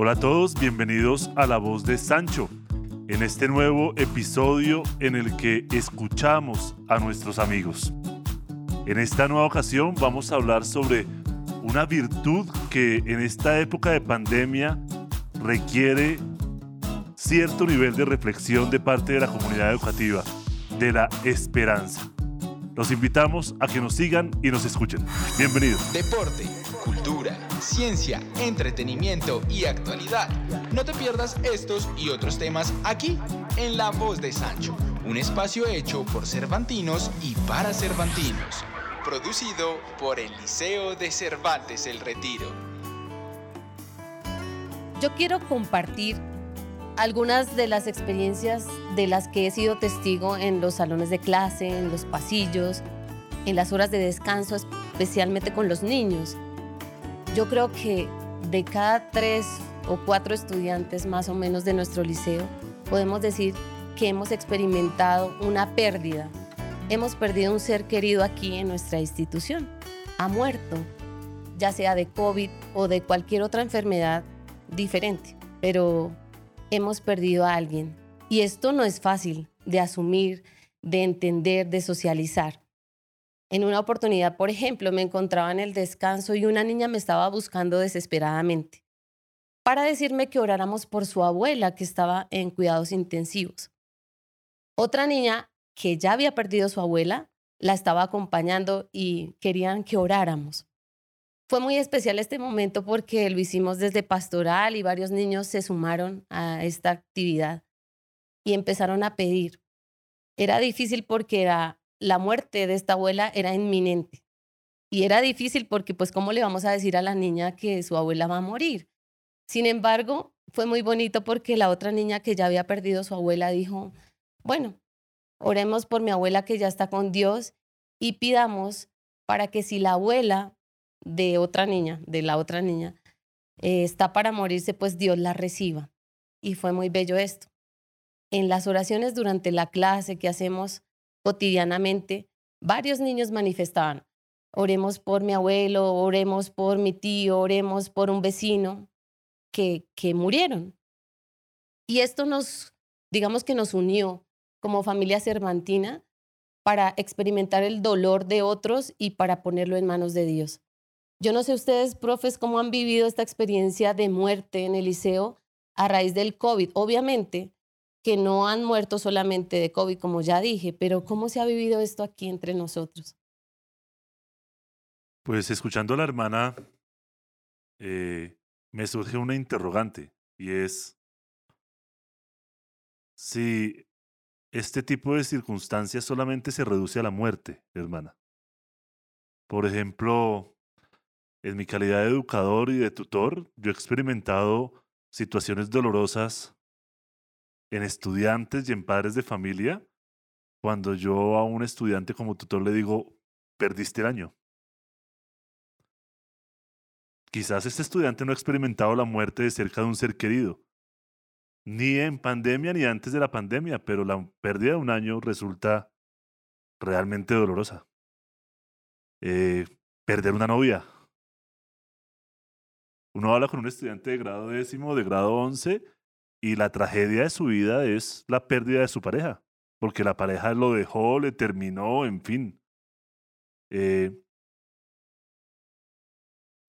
Hola a todos, bienvenidos a La Voz de Sancho, en este nuevo episodio en el que escuchamos a nuestros amigos. En esta nueva ocasión vamos a hablar sobre una virtud que en esta época de pandemia requiere cierto nivel de reflexión de parte de la comunidad educativa, de la esperanza. Los invitamos a que nos sigan y nos escuchen. Bienvenidos. Deporte, cultura, ciencia, entretenimiento y actualidad. No te pierdas estos y otros temas aquí en La Voz de Sancho, un espacio hecho por Cervantinos y para Cervantinos. Producido por el Liceo de Cervantes El Retiro. Yo quiero compartir algunas de las experiencias de las que he sido testigo en los salones de clase, en los pasillos, en las horas de descanso, especialmente con los niños. Yo creo que de cada tres o cuatro estudiantes más o menos de nuestro liceo, podemos decir que hemos experimentado una pérdida. Hemos perdido un ser querido aquí en nuestra institución. Ha muerto, ya sea de COVID o de cualquier otra enfermedad diferente, pero hemos perdido a alguien. Y esto no es fácil de asumir, de entender, de socializar. En una oportunidad, por ejemplo, me encontraba en el descanso y una niña me estaba buscando desesperadamente para decirme que oráramos por su abuela que estaba en cuidados intensivos. Otra niña que ya había perdido su abuela la estaba acompañando y querían que oráramos. Fue muy especial este momento porque lo hicimos desde pastoral y varios niños se sumaron a esta actividad y empezaron a pedir. Era difícil porque la muerte de esta abuela era inminente. Y era difícil porque, pues, ¿cómo le vamos a decir a la niña que su abuela va a morir? Sin embargo, fue muy bonito porque la otra niña que ya había perdido su abuela dijo, bueno, oremos por mi abuela que ya está con Dios y pidamos para que si la abuela de otra niña, de la otra niña, eh, está para morirse, pues Dios la reciba. Y fue muy bello esto. En las oraciones durante la clase que hacemos cotidianamente, varios niños manifestaban, oremos por mi abuelo, oremos por mi tío, oremos por un vecino que, que murieron. Y esto nos, digamos que nos unió como familia cervantina para experimentar el dolor de otros y para ponerlo en manos de Dios. Yo no sé ustedes, profes, cómo han vivido esta experiencia de muerte en el liceo a raíz del COVID. Obviamente que no han muerto solamente de COVID, como ya dije, pero ¿cómo se ha vivido esto aquí entre nosotros? Pues escuchando a la hermana, eh, me surge una interrogante y es si este tipo de circunstancias solamente se reduce a la muerte, hermana. Por ejemplo, en mi calidad de educador y de tutor, yo he experimentado situaciones dolorosas en estudiantes y en padres de familia cuando yo a un estudiante como tutor le digo, perdiste el año. Quizás este estudiante no ha experimentado la muerte de cerca de un ser querido, ni en pandemia ni antes de la pandemia, pero la pérdida de un año resulta realmente dolorosa. Eh, perder una novia, uno habla con un estudiante de grado décimo, de grado once, y la tragedia de su vida es la pérdida de su pareja, porque la pareja lo dejó, le terminó, en fin. Eh,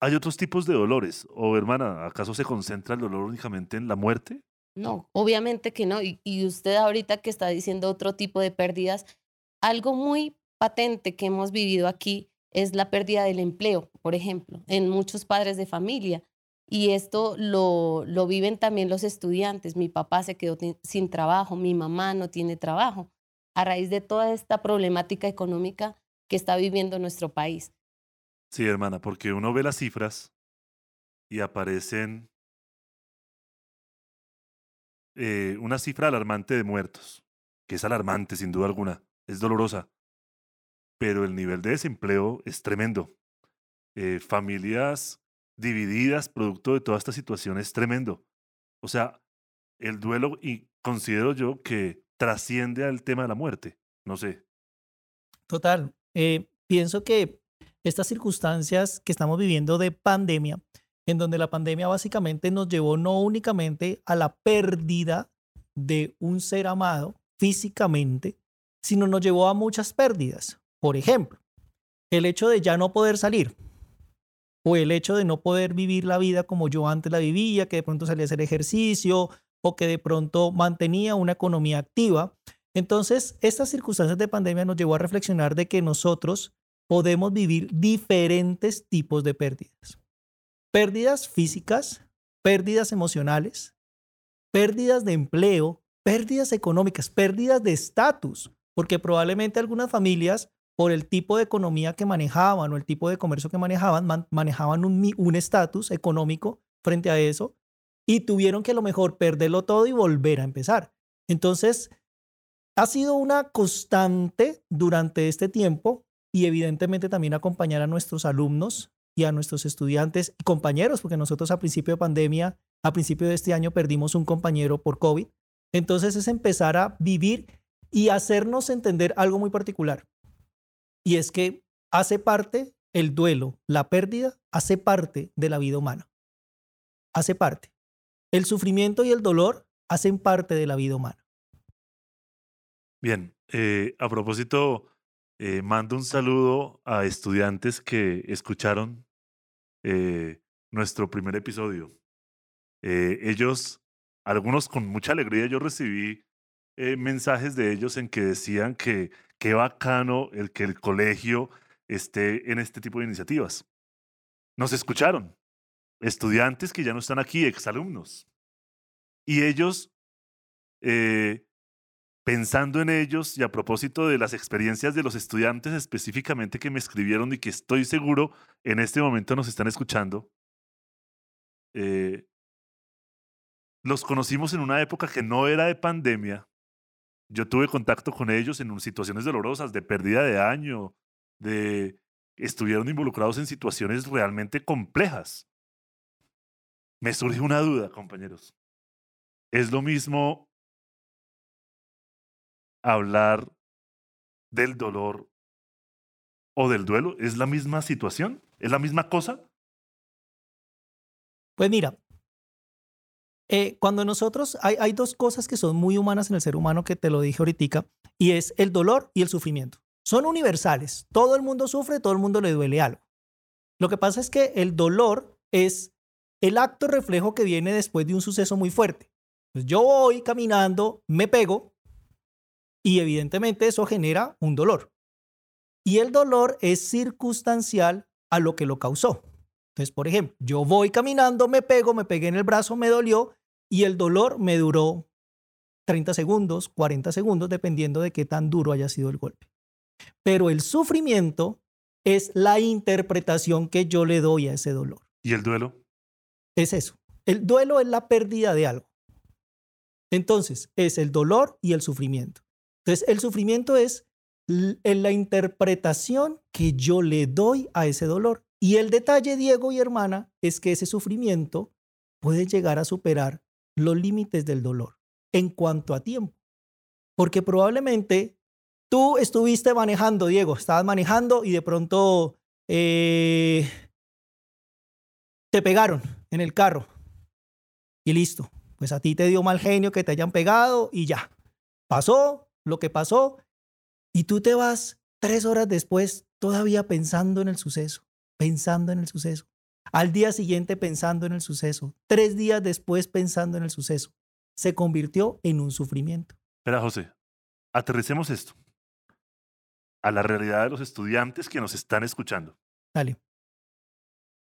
¿Hay otros tipos de dolores? O hermana, ¿acaso se concentra el dolor únicamente en la muerte? No, obviamente que no. Y, y usted ahorita que está diciendo otro tipo de pérdidas, algo muy patente que hemos vivido aquí es la pérdida del empleo, por ejemplo, en muchos padres de familia. Y esto lo, lo viven también los estudiantes. Mi papá se quedó sin trabajo, mi mamá no tiene trabajo, a raíz de toda esta problemática económica que está viviendo nuestro país. Sí, hermana, porque uno ve las cifras y aparecen eh, una cifra alarmante de muertos, que es alarmante sin duda alguna, es dolorosa, pero el nivel de desempleo es tremendo. Eh, familias divididas producto de toda esta situación es tremendo. O sea, el duelo, y considero yo que trasciende al tema de la muerte. No sé. Total. Eh, pienso que estas circunstancias que estamos viviendo de pandemia en donde la pandemia básicamente nos llevó no únicamente a la pérdida de un ser amado físicamente, sino nos llevó a muchas pérdidas. Por ejemplo, el hecho de ya no poder salir o el hecho de no poder vivir la vida como yo antes la vivía, que de pronto salía a hacer ejercicio o que de pronto mantenía una economía activa. Entonces, estas circunstancias de pandemia nos llevó a reflexionar de que nosotros podemos vivir diferentes tipos de pérdidas. Pérdidas físicas, pérdidas emocionales, pérdidas de empleo, pérdidas económicas, pérdidas de estatus, porque probablemente algunas familias, por el tipo de economía que manejaban o el tipo de comercio que manejaban, manejaban un estatus económico frente a eso y tuvieron que a lo mejor perderlo todo y volver a empezar. Entonces, ha sido una constante durante este tiempo y evidentemente también acompañar a nuestros alumnos y a nuestros estudiantes y compañeros, porque nosotros a principio de pandemia, a principio de este año perdimos un compañero por COVID. Entonces es empezar a vivir y hacernos entender algo muy particular. Y es que hace parte el duelo, la pérdida, hace parte de la vida humana. Hace parte. El sufrimiento y el dolor hacen parte de la vida humana. Bien, eh, a propósito, eh, mando un saludo a estudiantes que escucharon eh, nuestro primer episodio. ellos, algunos con mucha alegría, yo recibí mensajes de ellos en que decían que qué bacano el que el colegio esté en este tipo de iniciativas. Nos escucharon estudiantes que ya no están aquí, exalumnos. Y ellos, eh, pensando en ellos y a propósito de las experiencias de los estudiantes específicamente que me escribieron y que estoy seguro en este momento nos están escuchando, eh, los conocimos en una época que no era de pandemia. Yo tuve contacto con ellos en situaciones dolorosas, de pérdida de año, de estuvieron involucrados en situaciones realmente complejas. Me surge una duda, compañeros. ¿Es lo mismo hablar del dolor o del duelo? ¿Es la misma situación? ¿Es la misma cosa? Pues mira, eh, cuando nosotros, hay, dos cosas que son muy humanas en el ser humano que te lo dije ahorita, y es el dolor y el sufrimiento. Son universales. Todo el mundo sufre, todo el mundo le duele algo. Lo que pasa es que el dolor es el acto reflejo que viene después de un suceso muy fuerte. Pues yo voy caminando, me pego y evidentemente eso genera un dolor. Y el dolor es circunstancial a lo que lo causó. Entonces, por ejemplo, yo voy caminando, me pego, me pegué en el brazo, me dolió y el dolor me duró 30 segundos, 40 segundos, dependiendo de qué tan duro haya sido el golpe. Pero el sufrimiento es la interpretación que yo le doy a ese dolor. ¿Y el duelo? Es eso. El duelo es la pérdida de algo. Entonces, es el dolor y el sufrimiento. Entonces, el sufrimiento es la interpretación que yo le doy a ese dolor. Y el detalle, Diego y hermana, es que ese sufrimiento puede llegar a superar los límites del dolor en cuanto a tiempo. Porque probablemente tú estuviste manejando, Diego, estabas manejando y de pronto eh, te pegaron en el carro. Y listo. Pues a ti te dio mal genio que te hayan pegado y ya. Pasó lo que pasó y tú te vas tres horas después todavía pensando en el suceso, pensando en el suceso. Al día siguiente pensando en el suceso. Tres días después pensando en el suceso. Se convirtió en un sufrimiento. Espera, José, aterricemos esto a la realidad de los estudiantes que nos están escuchando. Dale.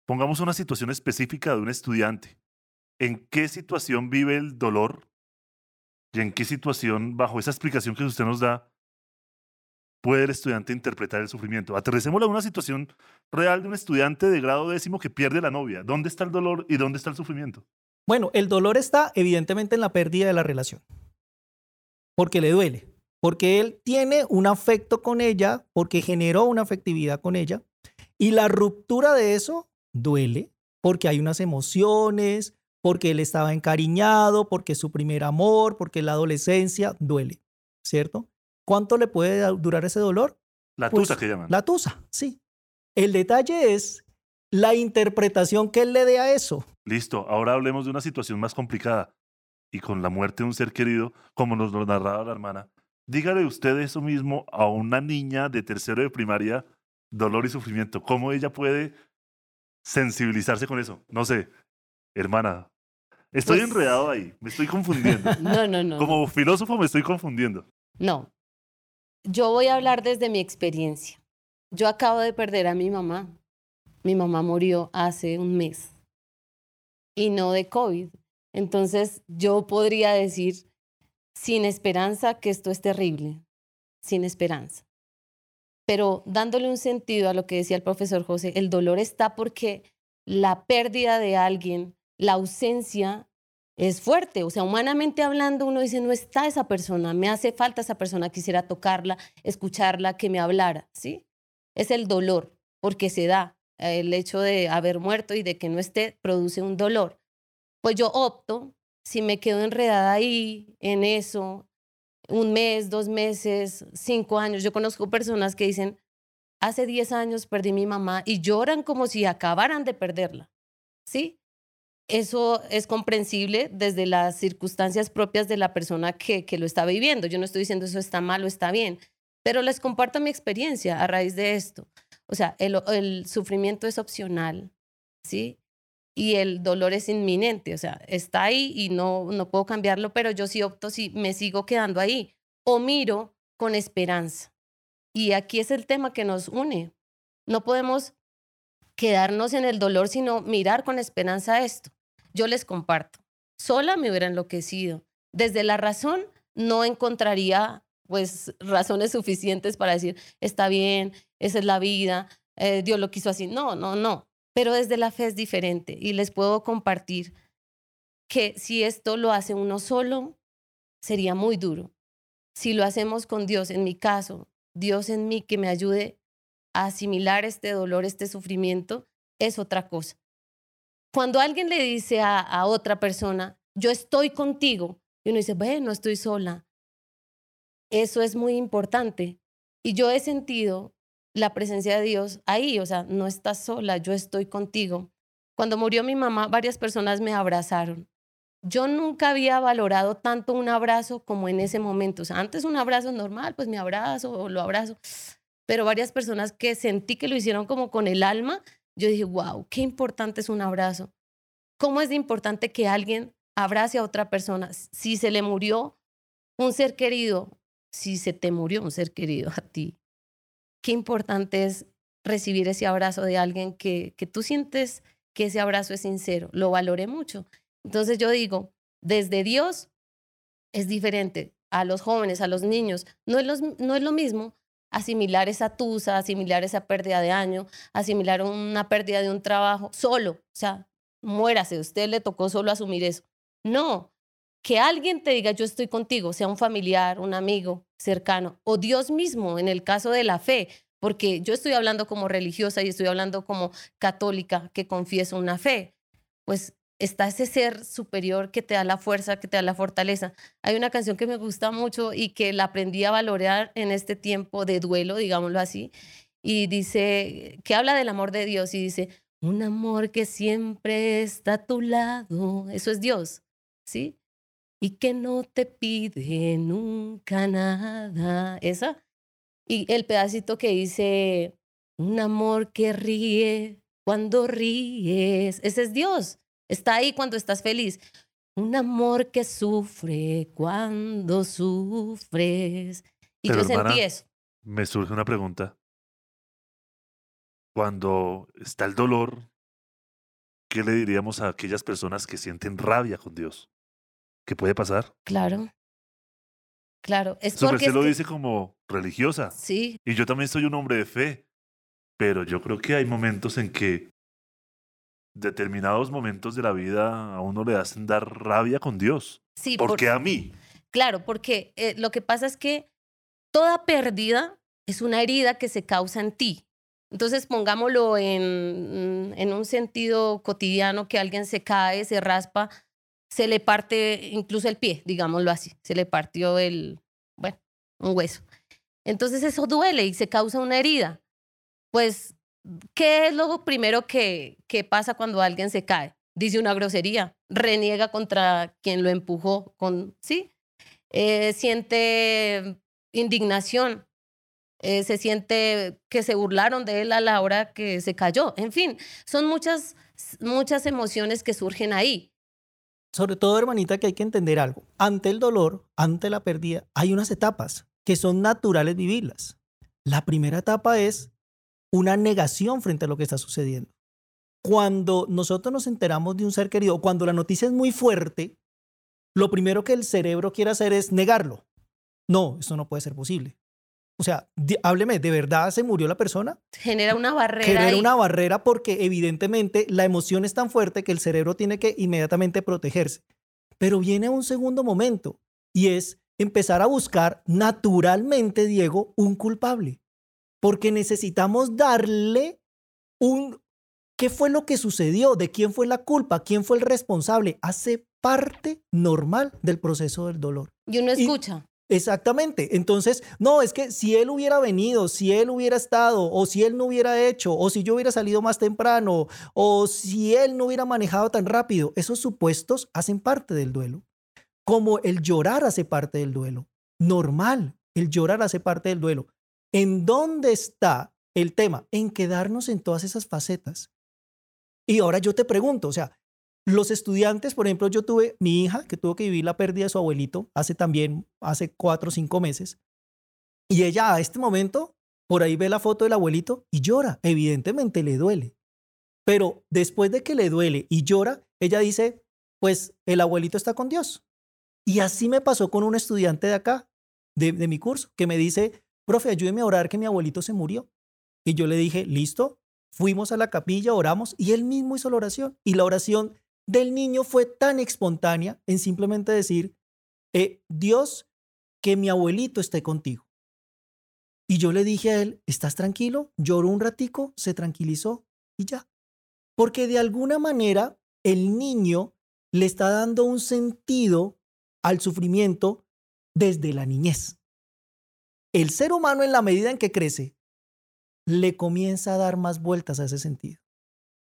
Pongamos una situación específica de un estudiante. ¿En qué situación vive el dolor? ¿Y en qué situación, bajo esa explicación que usted nos da, puede el estudiante interpretar el sufrimiento? Aterricémoslo a una situación real de un estudiante de grado décimo que pierde la novia. ¿Dónde está el dolor y dónde está el sufrimiento? Bueno, el dolor está evidentemente en la pérdida de la relación, porque le duele, porque él tiene un afecto con ella, porque generó una afectividad con ella, y la ruptura de eso duele porque hay unas emociones, porque él estaba encariñado, porque su primer amor, porque la adolescencia duele, ¿cierto? ¿Cuánto le puede durar ese dolor? La tusa pues, que llaman. La tusa, sí. El detalle es la interpretación que él le dé a eso. Listo, ahora hablemos de una situación más complicada y con la muerte de un ser querido, como nos lo narraba la hermana. Dígale usted eso mismo a una niña de tercero de primaria, dolor y sufrimiento. ¿Cómo ella puede sensibilizarse con eso? No sé, hermana, estoy Pues- enredado ahí, me estoy confundiendo. No, no, no. Como filósofo me estoy confundiendo. No. Yo voy a hablar desde mi experiencia. Yo acabo de perder a mi mamá. Mi mamá murió hace un mes y no de COVID. Entonces yo podría decir sin esperanza que esto es terrible, sin esperanza. Pero dándole un sentido a lo que decía el profesor José, el dolor está porque la pérdida de alguien, la ausencia es fuerte. O sea, humanamente hablando, uno dice, no está esa persona, me hace falta esa persona, quisiera tocarla, escucharla, que me hablara, ¿sí? Es el dolor, porque se da. El hecho de haber muerto y de que no esté produce un dolor. Pues yo opto, si me quedo enredada ahí, en eso, un mes, dos meses, cinco años. Yo conozco personas que dicen, hace 10 años perdí mi mamá y lloran como si acabaran de perderla, ¿sí? Eso es comprensible desde las circunstancias propias de la persona que, que lo está viviendo. Yo no estoy diciendo eso está mal o está bien, pero les comparto mi experiencia a raíz de esto. O sea, el, el sufrimiento es opcional, ¿sí? Y el dolor es inminente, o sea, está ahí y no, no puedo cambiarlo, pero yo sí opto si me sigo quedando ahí o miro con esperanza. Y aquí es el tema que nos une. No podemos quedarnos en el dolor, sino mirar con esperanza esto. Yo les comparto. Sola me hubiera enloquecido. Desde la razón no encontraría pues razones suficientes para decir, está bien, esa es la vida, eh, Dios lo quiso así. No, no, no. Pero desde la fe es diferente y les puedo compartir que si esto lo hace uno solo, sería muy duro. Si lo hacemos con Dios, en mi caso, Dios en mí que me ayude a asimilar este dolor, este sufrimiento, es otra cosa. Cuando alguien le dice a, otra persona, yo estoy contigo, y uno dice, bueno, estoy sola. Eso es muy importante. Y yo he sentido la presencia de Dios ahí, o sea, no estás sola, yo estoy contigo. Cuando murió mi mamá, varias personas me abrazaron. Yo nunca había valorado tanto un abrazo como en ese momento. O sea, antes un abrazo normal, pues me abrazo o lo abrazo. Pero varias personas que sentí que lo hicieron como con el alma, yo dije, wow, qué importante es un abrazo. ¿Cómo es importante que alguien abrace a otra persona? Si se le murió un ser querido, si se te murió un ser querido a ti, qué importante es recibir ese abrazo de alguien que, que tú sientes que ese abrazo es sincero. Lo valoré mucho. Entonces yo digo, desde Dios es diferente a los jóvenes, a los niños. No es, los, no es lo mismo asimilar esa tusa, asimilar esa pérdida de año, asimilar una pérdida de un trabajo solo. O sea, muérase, usted le tocó solo asumir eso. No, que alguien te diga yo estoy contigo, sea un familiar, un amigo cercano, o Dios mismo en el caso de la fe, porque yo estoy hablando como religiosa y estoy hablando como católica que confieso una fe, pues está ese ser superior que te da la fuerza, que te da la fortaleza. Hay una canción que me gusta mucho y que la aprendí a valorar en este tiempo de duelo, digámoslo así, y dice, que habla del amor de Dios y dice, un amor que siempre está a tu lado, eso es Dios, ¿sí? Y que no te pide nunca nada, esa. Y el pedacito que dice, un amor que ríe cuando ríes, ese es Dios. Está ahí cuando estás feliz. Un amor que sufre cuando sufres. Y Pero, yo hermana, sentí eso. Me surge una pregunta. Cuando está el dolor, ¿qué le diríamos a aquellas personas que sienten rabia con Dios? ¿Qué puede pasar? Claro. Claro. Es porque es lo que- dice como religiosa. Sí, Y yo también soy un hombre de fe. Pero yo creo que hay momentos en que determinados momentos de la vida a uno le hacen dar rabia con Dios. sí. ¿Por por- qué a mí? Claro, porque eh, lo que pasa es que toda pérdida es una herida que se causa en ti. Entonces, pongámoslo en, en un sentido cotidiano, que alguien se cae, se raspa, se le parte incluso el pie, digámoslo así, se le partió el, bueno, un hueso. Entonces eso duele y se causa una herida. Pues ¿qué es lo primero que, que pasa cuando alguien se cae? Dice una grosería, reniega contra quien lo empujó, con, ¿sí? Eh, siente indignación, eh, se siente que se burlaron de él a la hora que se cayó. En fin, son muchas, muchas emociones que surgen ahí. Sobre todo, hermanita, que hay que entender algo. Ante el dolor, ante la pérdida, hay unas etapas que son naturales vivirlas. La primera etapa es una negación frente a lo que está sucediendo. Cuando nosotros nos enteramos de un ser querido, cuando la noticia es muy fuerte, lo primero que el cerebro quiere hacer es negarlo. No, eso no puede ser posible. O sea, hábleme, ¿de verdad se murió la persona? Genera una barrera. Genera una barrera porque evidentemente la emoción es tan fuerte que el cerebro tiene que inmediatamente protegerse. Pero viene un segundo momento y es empezar a buscar naturalmente, Diego, un culpable. Porque necesitamos darle un... ¿Qué fue lo que sucedió? ¿De quién fue la culpa? ¿Quién fue el responsable? Hace parte normal del proceso del dolor. Y uno escucha. Exactamente. Entonces, no, es que si él hubiera venido, si él hubiera estado, o si él no hubiera hecho, o si yo hubiera salido más temprano, o si él no hubiera manejado tan rápido, esos supuestos hacen parte del duelo. Como el llorar hace parte del duelo. Normal, el llorar hace parte del duelo. ¿En dónde está el tema? En quedarnos en todas esas facetas. Y ahora yo te pregunto, o sea, los estudiantes, por ejemplo, yo tuve mi hija que tuvo que vivir la pérdida de su abuelito hace también, hace cuatro o cinco meses. Y ella a este momento, por ahí ve la foto del abuelito y llora. Evidentemente le duele. Pero después de que le duele y llora, ella dice, pues el abuelito está con Dios. Y así me pasó con un estudiante de acá, de, de mi curso, que me dice, profe, ayúdeme a orar que mi abuelito se murió. Y yo le dije, listo, fuimos a la capilla, oramos y él mismo hizo la oración. Y la oración del niño fue tan espontánea en simplemente decir, eh, Dios, que mi abuelito esté contigo. Y yo le dije a él, ¿estás tranquilo? Lloró un ratico, se tranquilizó y ya. Porque de alguna manera el niño le está dando un sentido al sufrimiento desde la niñez. El ser humano en la medida en que crece, le comienza a dar más vueltas a ese sentido.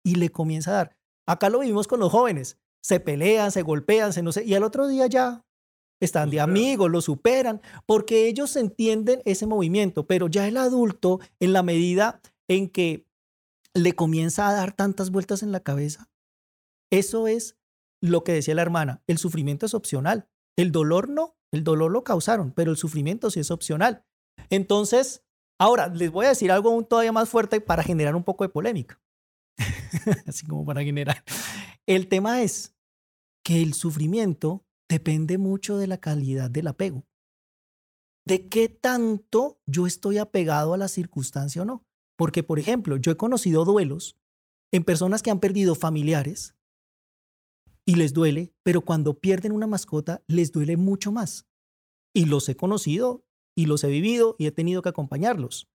Y le comienza a dar. Acá lo vivimos con los jóvenes. Se pelean, se golpean, se no sé, y al otro día ya están de amigos, lo superan, porque ellos entienden ese movimiento, pero ya el adulto, en la medida en que le comienza a dar tantas vueltas en la cabeza, eso es lo que decía la hermana, el sufrimiento es opcional, el dolor no, el dolor lo causaron, pero el sufrimiento sí es opcional. Entonces, ahora les voy a decir algo aún todavía más fuerte para generar un poco de polémica. así como para generar. El tema es que el sufrimiento depende mucho de la calidad del apego. De qué tanto yo estoy apegado a la circunstancia o no. Porque, por ejemplo, yo he conocido duelos en personas que han perdido familiares y les duele, pero cuando pierden una mascota les duele mucho más. Y los he conocido y los he vivido y he tenido que acompañarlos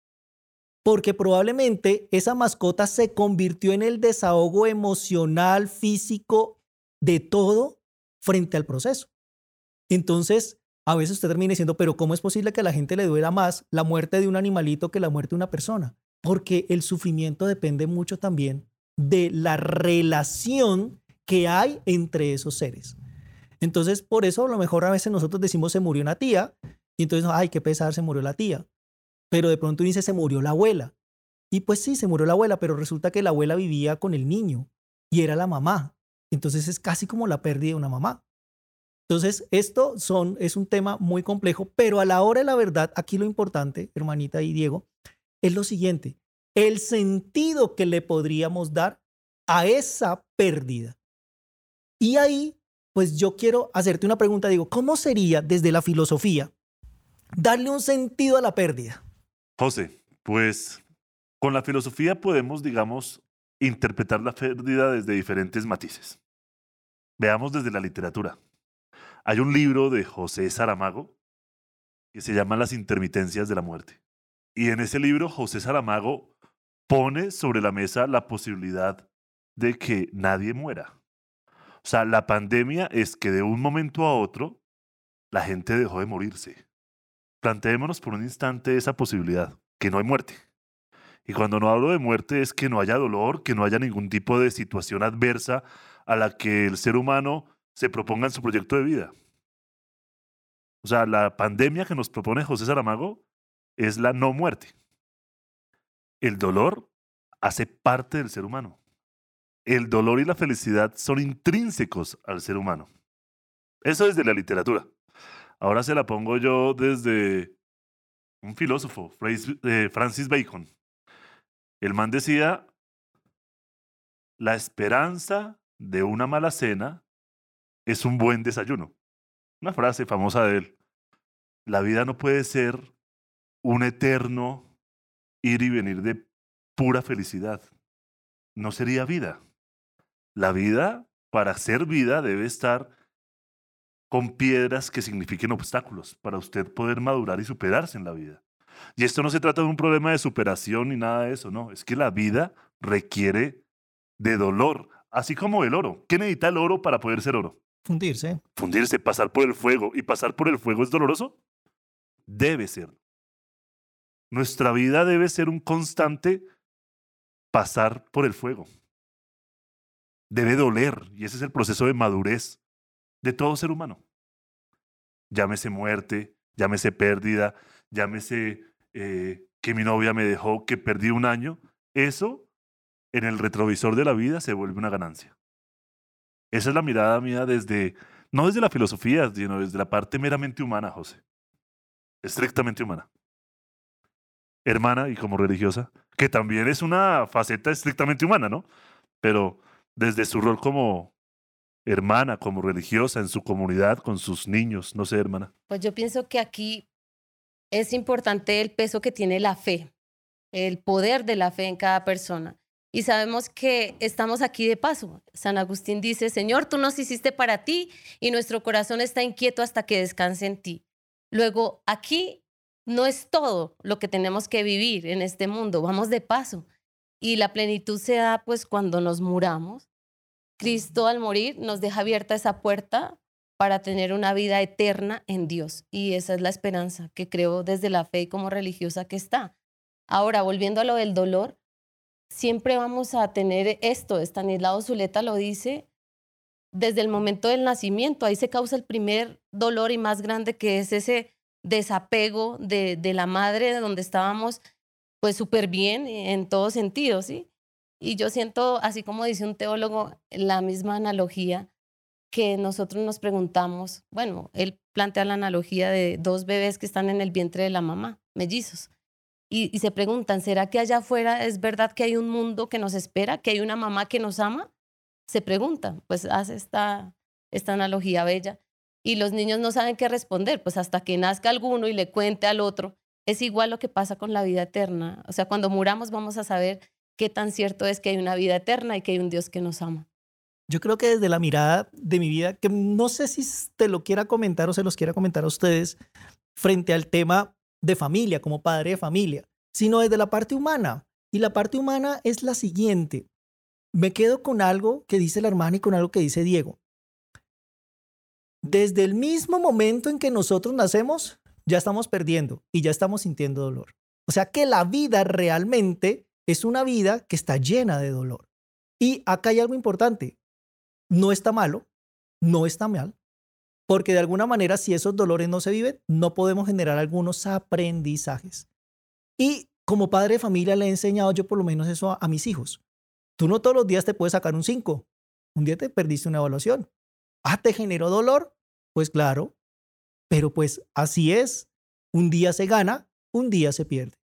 porque probablemente esa mascota se convirtió en el desahogo emocional, físico, de todo frente al proceso. Entonces, a veces usted termina diciendo, pero ¿cómo es posible que a la gente le duela más la muerte de un animalito que la muerte de una persona? Porque el sufrimiento depende mucho también de la relación que hay entre esos seres. Entonces, por eso a lo mejor a veces nosotros decimos se murió una tía y entonces, ay, qué pesar, se murió la tía pero de pronto dice se murió la abuela. Y pues sí, se murió la abuela, pero resulta que la abuela vivía con el niño y era la mamá. Entonces es casi como la pérdida de una mamá. Entonces, esto son, es un tema muy complejo, pero a la hora de la verdad, aquí lo importante, hermanita y Diego, es lo siguiente, el sentido que le podríamos dar a esa pérdida. Y ahí, pues yo quiero hacerte una pregunta, digo, ¿cómo sería desde la filosofía darle un sentido a la pérdida? José, pues con la filosofía podemos, digamos, interpretar la pérdida desde diferentes matices. Veamos desde la literatura. Hay un libro de José Saramago que se llama Las intermitencias de la muerte. Y en ese libro José Saramago pone sobre la mesa la posibilidad de que nadie muera. O sea, la pandemia es que de un momento a otro la gente dejó de morirse. Planteémonos por un instante esa posibilidad, que no hay muerte. Y cuando no hablo de muerte es que no haya dolor, que no haya ningún tipo de situación adversa a la que el ser humano se proponga en su proyecto de vida. O sea, la pandemia que nos propone José Saramago es la no muerte. El dolor hace parte del ser humano. El dolor y la felicidad son intrínsecos al ser humano. Eso es de la literatura. Ahora se la pongo yo desde un filósofo, eh, Francis Bacon. El man decía, la esperanza de una mala cena es un buen desayuno. Una frase famosa de él. La vida no puede ser un eterno ir y venir de pura felicidad. No sería vida. La vida, para ser vida, debe estar con piedras que signifiquen obstáculos para usted poder madurar y superarse en la vida. Y esto no se trata de un problema de superación ni nada de eso, no. Es que la vida requiere de dolor, así como el oro. ¿Qué necesita el oro para poder ser oro? Fundirse. Fundirse, pasar por el fuego. ¿Y pasar por el fuego es doloroso? Debe ser. Nuestra vida debe ser un constante pasar por el fuego. Debe doler, y ese es el proceso de madurez de todo ser humano. Llámese muerte, llámese pérdida, llámese eh, que mi novia me dejó, que perdí un año. Eso en el retrovisor de la vida se vuelve una ganancia. Esa es la mirada mía desde, no desde la filosofía, sino desde la parte meramente humana, José. Estrictamente humana. Hermana y como religiosa, que también es una faceta estrictamente humana, ¿no? Pero desde su rol como hermana, como religiosa en su comunidad, con sus niños, no sé, hermana. Pues yo pienso que aquí es importante el peso que tiene la fe, el poder de la fe en cada persona. Y sabemos que estamos aquí de paso. San Agustín dice, Señor, tú nos hiciste para ti y nuestro corazón está inquieto hasta que descanse en ti. Luego, aquí no es todo lo que tenemos que vivir en este mundo, vamos de paso. Y la plenitud se da pues cuando nos muramos. Cristo al morir nos deja abierta esa puerta para tener una vida eterna en Dios. Y esa es la esperanza que creo desde la fe y como religiosa que está. Ahora, volviendo a lo del dolor, siempre vamos a tener esto. Estanislao Zuleta lo dice desde el momento del nacimiento. Ahí se causa el primer dolor y más grande que es ese desapego de, de la madre donde estábamos pues súper bien en todo sentido, ¿sí? Y yo siento, así como dice un teólogo, la misma analogía que nosotros nos preguntamos, bueno, él plantea la analogía de dos bebés que están en el vientre de la mamá, mellizos, y, se preguntan, ¿será que allá afuera es verdad que hay un mundo que nos espera, que hay una mamá que nos ama? Se preguntan, pues hace esta, esta analogía bella. Y los niños no saben qué responder, pues hasta que nazca alguno y le cuente al otro. Es igual lo que pasa con la vida eterna. O sea, cuando muramos vamos a saber qué tan cierto es que hay una vida eterna y que hay un Dios que nos ama. Yo creo que desde la mirada de mi vida, que no sé si te lo quiera comentar o se los quiera comentar a ustedes, frente al tema de familia, como padre de familia, sino desde la parte humana. Y la parte humana es la siguiente. Me quedo con algo que dice la hermana y con algo que dice Diego. Desde el mismo momento en que nosotros nacemos, ya estamos perdiendo y ya estamos sintiendo dolor. O sea que la vida realmente es una vida que está llena de dolor. Y acá hay algo importante no está malo, no está mal, porque de alguna manera si esos dolores no se viven, no podemos generar algunos aprendizajes. Y como padre de familia le he enseñado yo por lo menos eso a, mis hijos. Tú no todos los días te puedes sacar un 5. Un día te perdiste una evaluación. Ah, ¿te generó dolor? Pues claro, pero pues así es. Un día se gana, un día se pierde.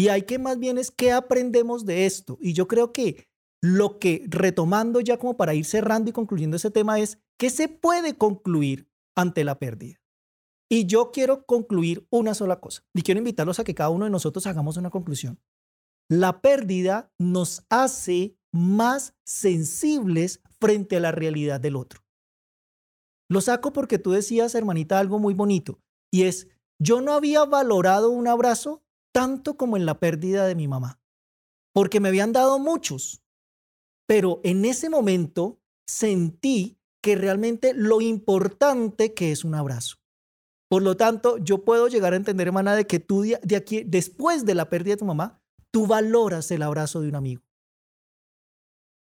Y hay que más bien es qué aprendemos de esto. Y yo creo que lo que, retomando ya como para ir cerrando y concluyendo ese tema, es que se puede concluir ante la pérdida. Y yo quiero concluir una sola cosa. Y quiero invitarlos a que cada uno de nosotros hagamos una conclusión. La pérdida nos hace más sensibles frente a la realidad del otro. Lo saco porque tú decías, hermanita, algo muy bonito. Y es, yo no había valorado un abrazo tanto como en la pérdida de mi mamá. Porque me habían dado muchos, pero en ese momento sentí que realmente lo importante que es un abrazo. Por lo tanto, yo puedo llegar a entender, hermana, de que tú de aquí, después de la pérdida de tu mamá, tú valoras el abrazo de un amigo.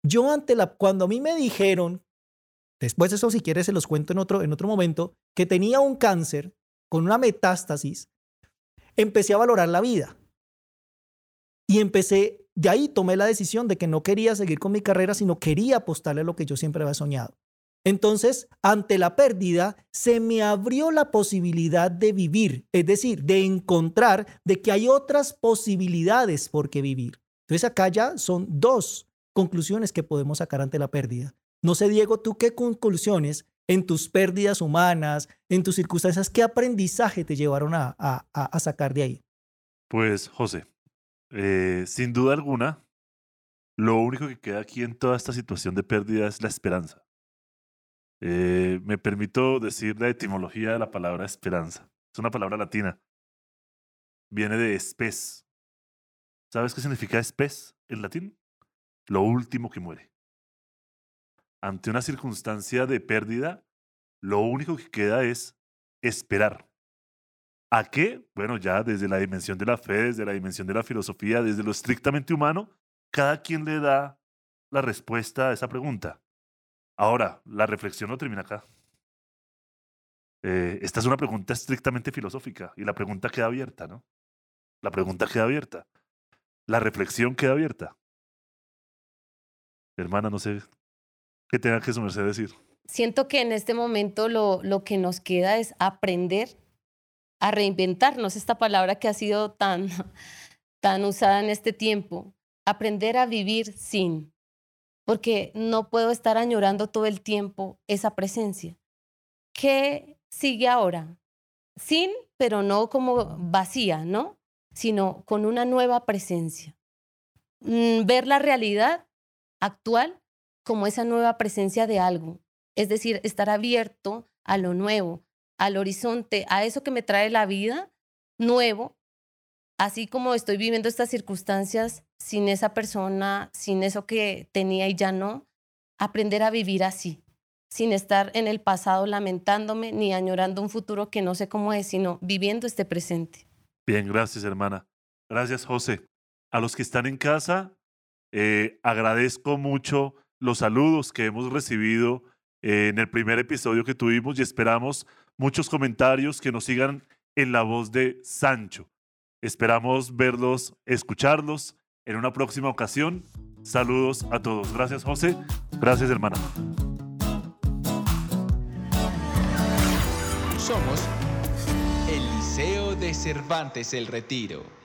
Yo ante la, cuando a mí me dijeron, después de eso si quieres se los cuento en otro, en otro momento, que tenía un cáncer con una metástasis, empecé a valorar la vida. Y empecé, de ahí tomé la decisión de que no quería seguir con mi carrera, sino quería apostarle a lo que yo siempre había soñado. Entonces, ante la pérdida, se me abrió la posibilidad de vivir, es decir, de encontrar de que hay otras posibilidades por qué vivir. Entonces, acá ya son dos conclusiones que podemos sacar ante la pérdida. No sé, Diego, tú qué conclusiones en tus pérdidas humanas, en tus circunstancias, qué aprendizaje te llevaron a, a, sacar de ahí. Pues, José, eh, sin duda alguna, lo único que queda aquí en toda esta situación de pérdida es la esperanza. Eh, me permito decir la etimología de la palabra esperanza. Es una palabra latina. Viene de espes. ¿Sabes qué significa espes en latín? Lo último que muere. Ante una circunstancia de pérdida, lo único que queda es esperar. ¿A qué? Bueno, ya desde la dimensión de la fe, desde la dimensión de la filosofía, desde lo estrictamente humano, cada quien le da la respuesta a esa pregunta. Ahora, la reflexión no termina acá. Eh, esta es una pregunta estrictamente filosófica y la pregunta queda abierta, ¿no? La pregunta queda abierta. La reflexión queda abierta. Hermana, no sé qué tenga que su decir. Siento que en este momento lo, lo que nos queda es aprender a reinventarnos, esta palabra que ha sido tan, tan usada en este tiempo, aprender a vivir sin, porque no puedo estar añorando todo el tiempo esa presencia. ¿Qué sigue ahora? Sin, pero no como vacía, ¿no? Sino con una nueva presencia. Mm, ver la realidad actual como esa nueva presencia de algo. Es decir, estar abierto a lo nuevo, al horizonte, a eso que me trae la vida nuevo, así como estoy viviendo estas circunstancias sin esa persona, sin eso que tenía y ya no, aprender a vivir así, sin estar en el pasado lamentándome ni añorando un futuro que no sé cómo es, sino viviendo este presente. Bien, gracias hermana. Gracias José. A los que están en casa, eh, agradezco mucho los saludos que hemos recibido en el primer episodio que tuvimos y esperamos muchos comentarios que nos sigan en la voz de Sancho. Esperamos verlos, escucharlos en una próxima ocasión. Saludos a todos. Gracias José. Gracias hermana. Somos el Liceo de Cervantes El Retiro.